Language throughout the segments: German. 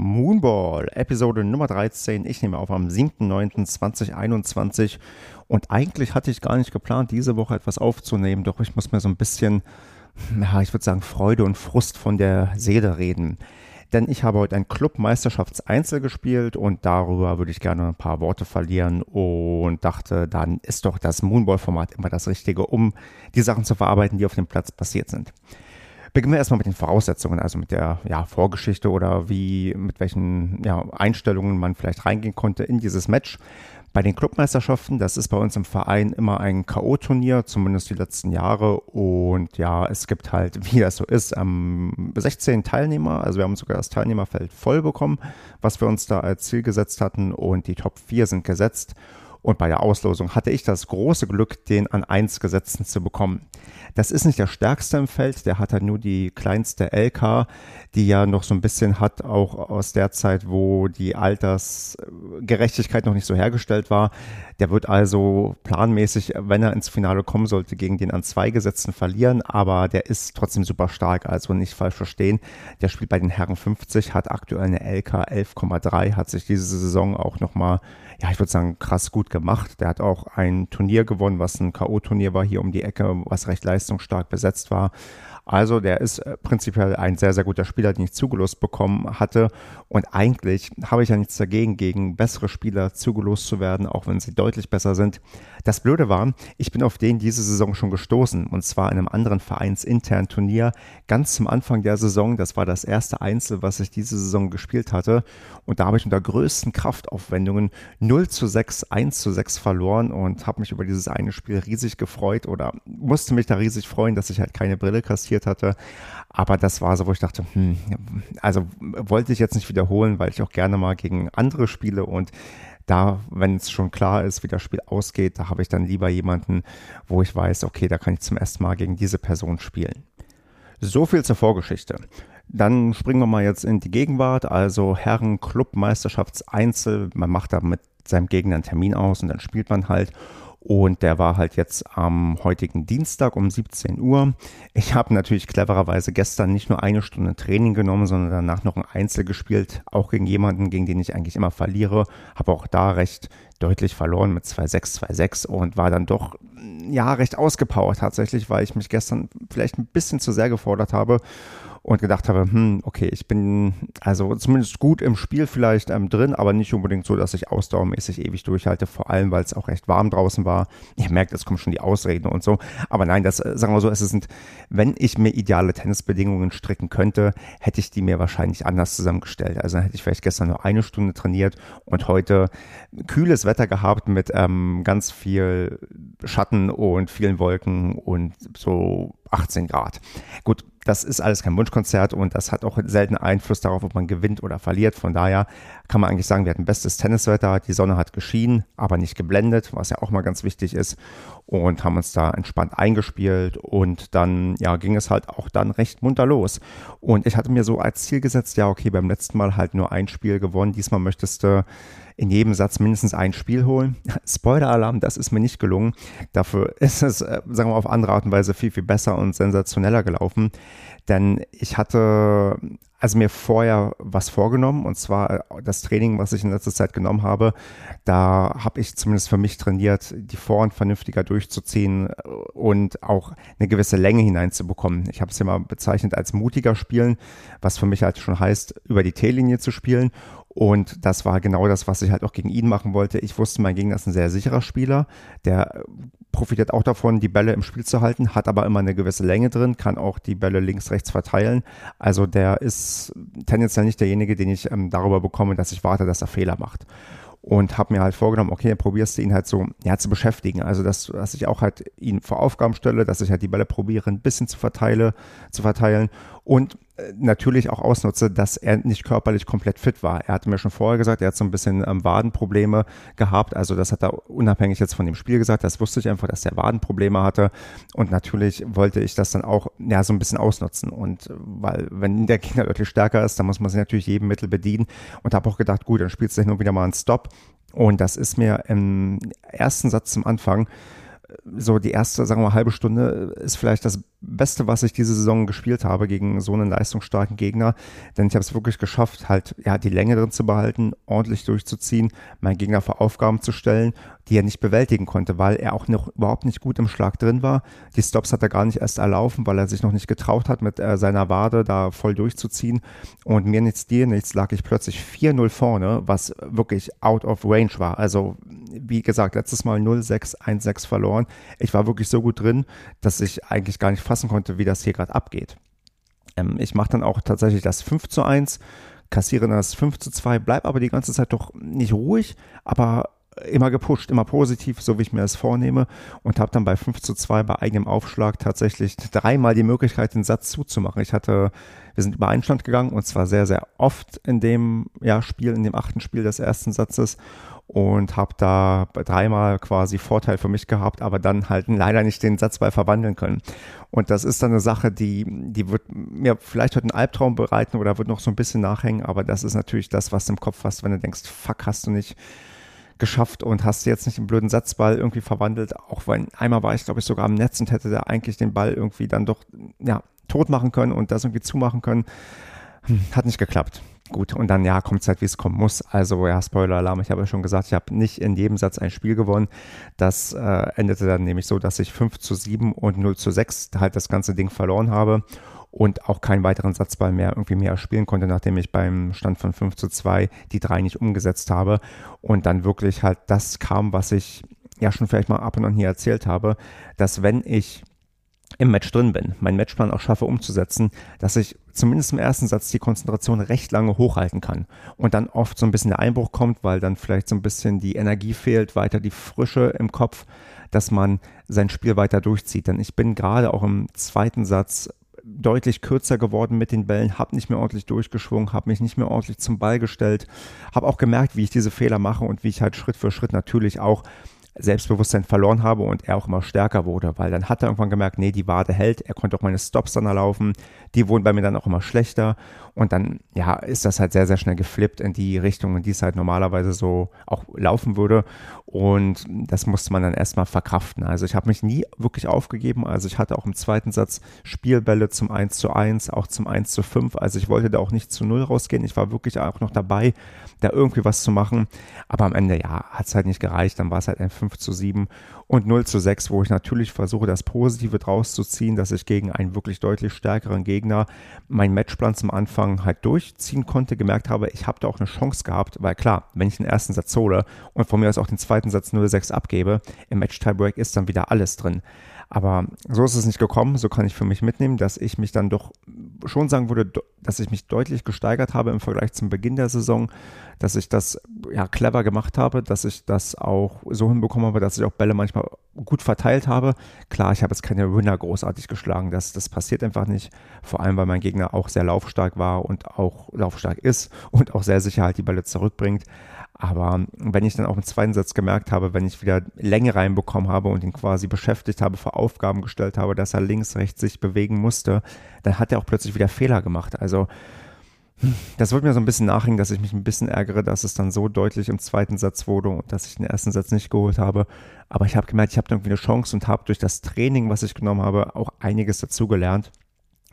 Moonball, Episode Nummer 13. Ich nehme auf am 7.9.2021 und eigentlich hatte ich gar nicht geplant, diese Woche etwas aufzunehmen, doch ich muss mir so ein bisschen, ja, ich würde sagen, Freude und Frust von der Seele reden. Denn ich habe heute ein Clubmeisterschaftseinzel gespielt und darüber würde ich gerne ein paar Worte verlieren und dachte, dann ist doch das Moonball-Format immer das Richtige, um die Sachen zu verarbeiten, die auf dem Platz passiert sind. Beginnen wir erstmal mit den Voraussetzungen, also mit der ja, Vorgeschichte oder wie, mit welchen ja, Einstellungen man vielleicht reingehen konnte in dieses Match. Bei den Clubmeisterschaften, das ist bei uns im Verein immer ein K.O.-Turnier, zumindest die letzten Jahre. Und ja, es gibt halt, wie das so ist, ähm, 16 Teilnehmer. Also wir haben sogar das Teilnehmerfeld voll bekommen, was wir uns da als Ziel gesetzt hatten. Und die Top 4 sind gesetzt. Und bei der Auslosung hatte ich das große Glück, den an 1 gesetzten zu bekommen. Das ist nicht der stärkste im Feld, der hat halt nur die kleinste LK, die ja noch so ein bisschen hat, auch aus der Zeit, wo die Altersgerechtigkeit noch nicht so hergestellt war. Der wird also planmäßig, wenn er ins Finale kommen sollte, gegen den an zwei Gesetzten verlieren, aber der ist trotzdem super stark, also nicht falsch verstehen. Der spielt bei den Herren 50, hat aktuell eine LK 11,3, hat sich diese Saison auch nochmal ja, ich würde sagen, krass gut gemacht. Der hat auch ein Turnier gewonnen, was ein K.O.-Turnier war hier um die Ecke, was recht leistungsstark besetzt war. Also der ist äh, prinzipiell ein sehr, sehr guter Spieler, den ich zugelost bekommen hatte. Und eigentlich habe ich ja nichts dagegen, gegen bessere Spieler zugelost zu werden, auch wenn sie deutlich besser sind. Das Blöde war, ich bin auf den diese Saison schon gestoßen. Und zwar in einem anderen vereinsinternen Turnier. Ganz zum Anfang der Saison. Das war das erste Einzel, was ich diese Saison gespielt hatte. Und da habe ich unter größten Kraftaufwendungen 0 zu 6, 1 zu 6 verloren und habe mich über dieses eine Spiel riesig gefreut oder musste mich da riesig freuen, dass ich halt keine Brille kassiert gespielt hatte. Aber das war so, wo ich dachte, hm, also wollte ich jetzt nicht wiederholen, weil ich auch gerne mal gegen andere spiele und da, wenn es schon klar ist, wie das Spiel ausgeht, da habe ich dann lieber jemanden, wo ich weiß, okay, da kann ich zum ersten Mal gegen diese Person spielen. So viel zur Vorgeschichte. Dann springen wir mal jetzt in die Gegenwart, also Herren Club Meisterschaftseinzel. Man macht da mit seinem Gegner einen Termin aus und dann spielt man halt. Und der war halt jetzt am heutigen Dienstag um 17 Uhr. Ich habe natürlich clevererweise gestern nicht nur eine Stunde Training genommen, sondern danach noch ein Einzel gespielt, auch gegen jemanden, gegen den ich eigentlich immer verliere. Habe auch da recht deutlich verloren mit 2-6, 2-6 und war dann doch ja recht ausgepowert tatsächlich, weil ich mich gestern vielleicht ein bisschen zu sehr gefordert habe und gedacht habe, hm, okay, ich bin also zumindest gut im Spiel vielleicht ähm, drin, aber nicht unbedingt so, dass ich ausdauermäßig ewig durchhalte, vor allem, weil es auch recht warm draußen war. Ihr merkt, es kommen schon die Ausreden und so. Aber nein, das, äh, sagen wir so, es sind, wenn ich mir ideale Tennisbedingungen stricken könnte, hätte ich die mir wahrscheinlich anders zusammengestellt. Also hätte ich vielleicht gestern nur eine Stunde trainiert und heute kühles Wetter gehabt mit ähm, ganz viel Schatten und vielen Wolken und so 18 Grad. Gut, das ist alles kein Wunschkonzert und das hat auch selten Einfluss darauf, ob man gewinnt oder verliert. Von daher kann man eigentlich sagen, wir hatten bestes Tenniswetter. Die Sonne hat geschienen, aber nicht geblendet, was ja auch mal ganz wichtig ist. Und haben uns da entspannt eingespielt und dann, ja, ging es halt auch dann recht munter los. Und ich hatte mir so als Ziel gesetzt, ja, okay, beim letzten Mal halt nur ein Spiel gewonnen. Diesmal möchtest du in jedem Satz mindestens ein Spiel holen. Spoiler-Alarm, das ist mir nicht gelungen. Dafür ist es, äh, sagen wir auf andere Art und Weise viel, viel besser und sensationeller gelaufen. Denn ich hatte also mir vorher was vorgenommen und zwar äh, das Training, was ich in letzter Zeit genommen habe. Da habe ich zumindest für mich trainiert, die Vorhand vernünftiger durchzuziehen äh, und auch eine gewisse Länge hineinzubekommen. Ich habe es ja mal bezeichnet als mutiger spielen, was für mich halt schon heißt, über die T-Linie zu spielen und das war genau das, was ich halt auch gegen ihn machen wollte. Ich wusste, mein Gegner ist ein sehr sicherer Spieler. Der profitiert auch davon, die Bälle im Spiel zu halten, hat aber immer eine gewisse Länge drin, kann auch die Bälle links, rechts verteilen. Also der ist tendenziell nicht derjenige, den ich ähm, darüber bekomme, dass ich warte, dass er Fehler macht und habe mir halt vorgenommen, okay, dann probierst du ihn halt so ja, zu beschäftigen. Also, dass, dass ich auch halt ihn vor Aufgaben stelle, dass ich halt die Bälle probiere, ein bisschen zu, verteile, zu verteilen und äh, natürlich auch ausnutze, dass er nicht körperlich komplett fit war. Er hatte mir schon vorher gesagt, er hat so ein bisschen ähm, Wadenprobleme gehabt. Also das hat er unabhängig jetzt von dem Spiel gesagt. Das wusste ich einfach, dass er Wadenprobleme hatte. Und natürlich wollte ich das dann auch ja, so ein bisschen ausnutzen. Und äh, weil, wenn der Gegner deutlich stärker ist, dann muss man sich natürlich jedem Mittel bedienen. Und habe auch gedacht, gut, dann spielst du hin und wieder mal einen Stop. Und das ist mir im ersten Satz zum Anfang so die erste, sagen wir mal, halbe Stunde ist vielleicht das Beste, was ich diese Saison gespielt habe gegen so einen leistungsstarken Gegner. Denn ich habe es wirklich geschafft, halt ja die Länge drin zu behalten, ordentlich durchzuziehen, meinen Gegner vor Aufgaben zu stellen, die er nicht bewältigen konnte, weil er auch noch überhaupt nicht gut im Schlag drin war. Die Stops hat er gar nicht erst erlaufen, weil er sich noch nicht getraut hat, mit äh, seiner Wade da voll durchzuziehen. Und mir nichts, dir nichts, lag ich plötzlich 4-0 vorne, was wirklich out of range war. Also wie gesagt, letztes Mal 0-6, 1-6 verloren. Ich war wirklich so gut drin, dass ich eigentlich gar nicht fassen konnte, wie das hier gerade abgeht. Ähm, ich mache dann auch tatsächlich das 5 zu 1, kassiere das 5 zu 2, bleib aber die ganze Zeit doch nicht ruhig, aber immer gepusht, immer positiv, so wie ich mir das vornehme und habe dann bei 5 zu 2 bei eigenem Aufschlag tatsächlich dreimal die Möglichkeit, den Satz zuzumachen. Ich hatte, wir sind über Einstand gegangen und zwar sehr, sehr oft in dem ja, Spiel, in dem achten Spiel des ersten Satzes und habe da dreimal quasi Vorteil für mich gehabt, aber dann halt leider nicht den Satzball verwandeln können. Und das ist dann eine Sache, die, die wird mir vielleicht heute einen Albtraum bereiten oder wird noch so ein bisschen nachhängen, aber das ist natürlich das, was du im Kopf hast, wenn du denkst, fuck, hast du nicht geschafft und hast jetzt nicht den blöden Satzball irgendwie verwandelt, auch wenn einmal war ich, glaube ich, sogar am Netz und hätte da eigentlich den Ball irgendwie dann doch, ja, tot machen können und das irgendwie zumachen können. Hm, hat nicht geklappt. Gut, und dann ja, kommt es halt, wie es kommen muss. Also ja, Spoiler-Alarm, ich habe ja schon gesagt, ich habe nicht in jedem Satz ein Spiel gewonnen. Das äh, endete dann nämlich so, dass ich 5 zu 7 und 0 zu 6 halt das ganze Ding verloren habe und auch keinen weiteren Satzball mehr irgendwie mehr spielen konnte, nachdem ich beim Stand von 5 zu 2 die drei nicht umgesetzt habe. Und dann wirklich halt das kam, was ich ja schon vielleicht mal ab und an hier erzählt habe, dass wenn ich im Match drin bin, meinen Matchplan auch schaffe umzusetzen, dass ich zumindest im ersten Satz die Konzentration recht lange hochhalten kann und dann oft so ein bisschen der Einbruch kommt, weil dann vielleicht so ein bisschen die Energie fehlt, weiter die Frische im Kopf, dass man sein Spiel weiter durchzieht. Denn ich bin gerade auch im zweiten Satz deutlich kürzer geworden mit den Bällen, habe nicht mehr ordentlich durchgeschwungen, habe mich nicht mehr ordentlich zum Ball gestellt, habe auch gemerkt, wie ich diese Fehler mache und wie ich halt Schritt für Schritt natürlich auch Selbstbewusstsein verloren habe und er auch immer stärker wurde, weil dann hat er irgendwann gemerkt, nee, die Wade hält, er konnte auch meine Stops dann erlaufen, die wurden bei mir dann auch immer schlechter und dann, ja, ist das halt sehr, sehr schnell geflippt in die Richtung, in die es halt normalerweise so auch laufen würde. Und das musste man dann erstmal verkraften. Also ich habe mich nie wirklich aufgegeben, also ich hatte auch im zweiten Satz Spielbälle zum 1 zu 1, auch zum 1 zu 5, also ich wollte da auch nicht zu 0 rausgehen, ich war wirklich auch noch dabei, da irgendwie was zu machen, aber am Ende, ja, hat es halt nicht gereicht, dann war es halt ein 5 zu 7 und 0 zu 6, wo ich natürlich versuche, das Positive draus zu ziehen, dass ich gegen einen wirklich deutlich stärkeren Gegner meinen Matchplan zum Anfang halt durchziehen konnte, gemerkt habe, ich habe da auch eine Chance gehabt, weil klar, wenn ich den ersten Satz hole und von mir aus auch den zweiten Satz 0-6 abgebe, im Match-Tiebreak ist dann wieder alles drin. Aber so ist es nicht gekommen. So kann ich für mich mitnehmen, dass ich mich dann doch schon sagen würde, dass ich mich deutlich gesteigert habe im Vergleich zum Beginn der Saison, dass ich das ja clever gemacht habe, dass ich das auch so hinbekommen habe, dass ich auch Bälle manchmal gut verteilt habe. Klar, ich habe jetzt keine Winner großartig geschlagen. Das, das passiert einfach nicht. Vor allem, weil mein Gegner auch sehr laufstark war und auch laufstark ist und auch sehr sicher halt die Bälle zurückbringt. Aber wenn ich dann auch im zweiten Satz gemerkt habe, wenn ich wieder Länge reinbekommen habe und ihn quasi beschäftigt habe, vor Aufgaben gestellt habe, dass er links, rechts sich bewegen musste, dann hat er auch plötzlich wieder Fehler gemacht. Also das wird mir so ein bisschen nachhängen, dass ich mich ein bisschen ärgere, dass es dann so deutlich im zweiten Satz wurde und dass ich den ersten Satz nicht geholt habe. Aber ich habe gemerkt, ich habe irgendwie eine Chance und habe durch das Training, was ich genommen habe, auch einiges dazugelernt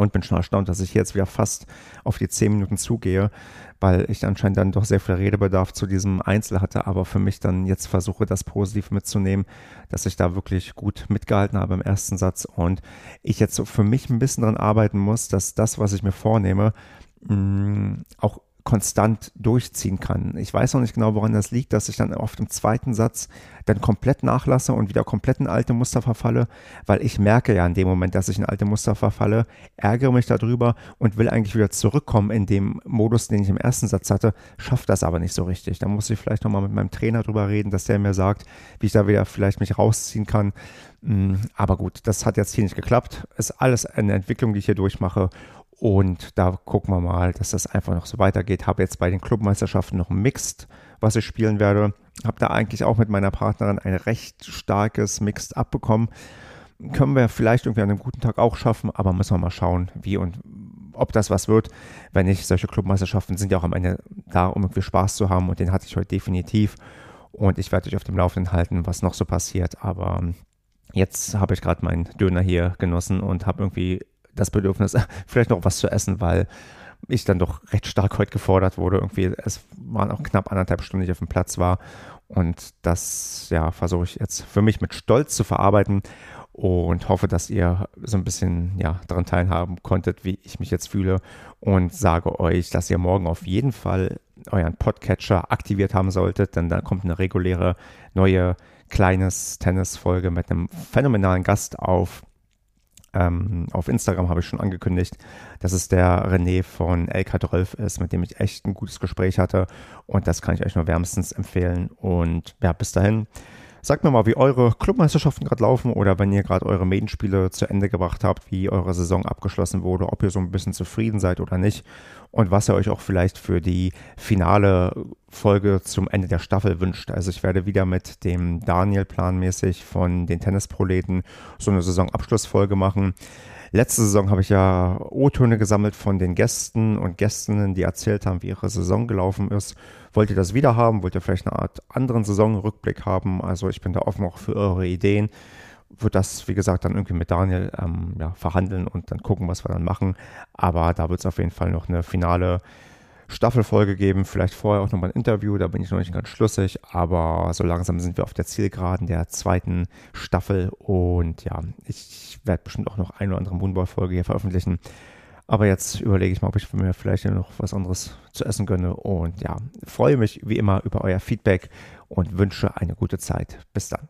und bin schon erstaunt, dass ich jetzt wieder fast auf die zehn Minuten zugehe, weil ich anscheinend dann doch sehr viel Redebedarf zu diesem Einzel hatte, aber für mich dann jetzt versuche, das positiv mitzunehmen, dass ich da wirklich gut mitgehalten habe im ersten Satz und ich jetzt so für mich ein bisschen dran arbeiten muss, dass das, was ich mir vornehme, mm, auch konstant durchziehen kann. Ich weiß noch nicht genau, woran das liegt, dass ich dann oft im zweiten Satz dann komplett nachlasse und wieder komplett in alte Muster verfalle, weil ich merke ja in dem Moment, dass ich in alte Muster verfalle, ärgere mich darüber und will eigentlich wieder zurückkommen in dem Modus, den ich im ersten Satz hatte, schafft das aber nicht so richtig. Da muss ich vielleicht nochmal mit meinem Trainer drüber reden, dass der mir sagt, wie ich da wieder vielleicht mich rausziehen kann. Mm, aber gut, das hat jetzt hier nicht geklappt. Ist alles eine Entwicklung, die ich hier durchmache und da gucken wir mal, dass das einfach noch so weitergeht. Habe jetzt bei den Clubmeisterschaften noch ein Mixed, was ich spielen werde. Habe da eigentlich auch mit meiner Partnerin ein recht starkes Mixed abbekommen. Können wir vielleicht irgendwie an einem guten Tag auch schaffen, aber müssen wir mal schauen, wie und ob das was wird. Wenn nicht, solche Clubmeisterschaften sind ja auch am Ende da, um irgendwie Spaß zu haben und den hatte ich heute definitiv. Und ich werde euch auf dem Laufenden halten, was noch so passiert. Aber jetzt habe ich gerade meinen Döner hier genossen und habe irgendwie das Bedürfnis, vielleicht noch was zu essen, weil ich dann doch recht stark heute gefordert wurde. Irgendwie, es waren auch knapp anderthalb Stunden, die ich auf dem Platz war. Und das, ja, versuche ich jetzt für mich mit Stolz zu verarbeiten und hoffe, dass ihr so ein bisschen, ja, daran teilhaben konntet, wie ich mich jetzt fühle und sage euch, dass ihr morgen auf jeden Fall euren Podcatcher aktiviert haben solltet, denn da kommt eine reguläre neue kleines Tennis-Folge mit einem phänomenalen Gast auf. Ähm, auf Instagram habe ich schon angekündigt, dass es der René von LK12 ist, mit dem ich echt ein gutes Gespräch hatte. Und das kann ich euch nur wärmstens empfehlen. Und ja, bis dahin Sagt mir mal, wie eure Clubmeisterschaften gerade laufen oder wenn ihr gerade eure Maiden-Spiele zu Ende gebracht habt, wie eure Saison abgeschlossen wurde, ob ihr so ein bisschen zufrieden seid oder nicht und was ihr euch auch vielleicht für die finale Folge zum Ende der Staffel wünscht. Also ich werde wieder mit dem Daniel planmäßig von den Tennisproleten so eine Saisonabschlussfolge machen. Letzte Saison habe ich ja O-Töne gesammelt von den Gästen und Gästinnen, die erzählt haben, wie ihre Saison gelaufen ist. Wollt ihr das wieder haben? Wollt ihr vielleicht eine Art anderen Saisonrückblick haben? Also ich bin da offen auch für eure Ideen. Wird das, wie gesagt, dann irgendwie mit Daniel ähm, ja, verhandeln und dann gucken, was wir dann machen. Aber da wird es auf jeden Fall noch eine finale Staffelfolge geben, vielleicht vorher auch nochmal ein Interview, da bin ich noch nicht ganz schlüssig, aber so langsam sind wir auf der Zielgeraden der zweiten Staffel und ja, ich werde bestimmt auch noch eine oder andere Moonball-Folge hier veröffentlichen. Aber jetzt überlege ich mal, ob ich mir vielleicht noch was anderes zu essen gönne und ja, freue mich wie immer über euer Feedback und wünsche eine gute Zeit. Bis dann.